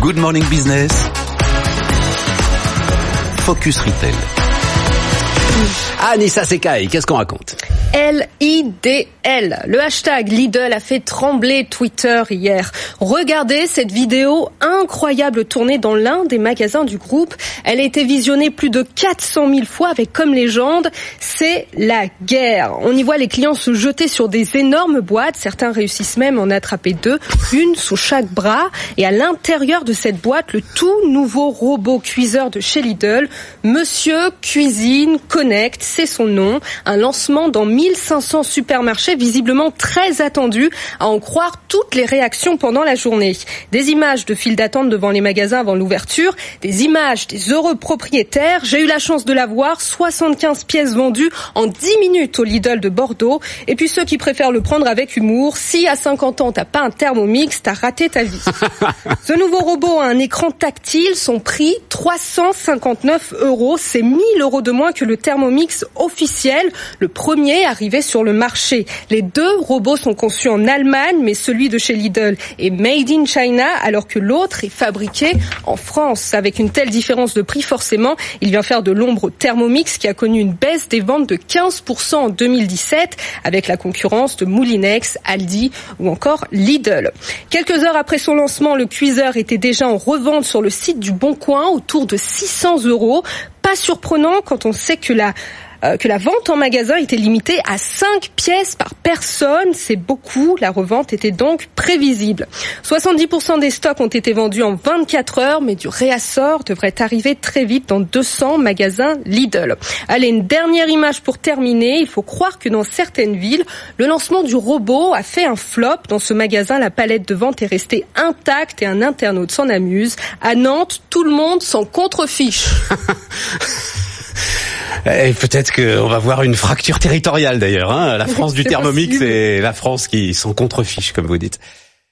Good Morning Business. Focus Retail. Anissa Sekai, qu'est-ce qu'on raconte? L-I-D-L. Le hashtag Lidl a fait trembler Twitter hier. Regardez cette vidéo incroyable tournée dans l'un des magasins du groupe. Elle a été visionnée plus de 400 000 fois avec comme légende, c'est la guerre. On y voit les clients se jeter sur des énormes boîtes. Certains réussissent même à en attraper deux, une sous chaque bras. Et à l'intérieur de cette boîte, le tout nouveau robot cuiseur de chez Lidl, Monsieur Cuisine Connect, c'est son nom. Un lancement dans 1500 supermarchés visiblement très attendus, à en croire toutes les réactions pendant la journée. Des images de files d'attente devant les magasins avant l'ouverture, des images des heureux propriétaires. J'ai eu la chance de la voir, 75 pièces vendues en 10 minutes au Lidl de Bordeaux. Et puis ceux qui préfèrent le prendre avec humour, si à 50 ans t'as pas un thermomix, t'as raté ta vie. Ce nouveau robot a un écran tactile, son prix 359 euros, c'est 1000 euros de moins que le thermomix officiel, le premier arrivé sur le marché. Les deux robots sont conçus en Allemagne, mais celui de chez Lidl est made in China, alors que l'autre est fabriqué en France. Avec une telle différence de prix, forcément, il vient faire de l'ombre au Thermomix qui a connu une baisse des ventes de 15% en 2017, avec la concurrence de Moulinex, Aldi ou encore Lidl. Quelques heures après son lancement, le cuiseur était déjà en revente sur le site du Bon Coin autour de 600 euros. Pas surprenant quand on sait que la euh, que la vente en magasin était limitée à 5 pièces par personne. C'est beaucoup. La revente était donc prévisible. 70% des stocks ont été vendus en 24 heures, mais du réassort devrait arriver très vite dans 200 magasins Lidl. Allez, une dernière image pour terminer. Il faut croire que dans certaines villes, le lancement du robot a fait un flop. Dans ce magasin, la palette de vente est restée intacte et un internaute s'en amuse. À Nantes, tout le monde s'en contrefiche. Et peut-être qu'on va voir une fracture territoriale d'ailleurs. Hein la France du Thermomix et la France qui s'en contrefiche, comme vous dites.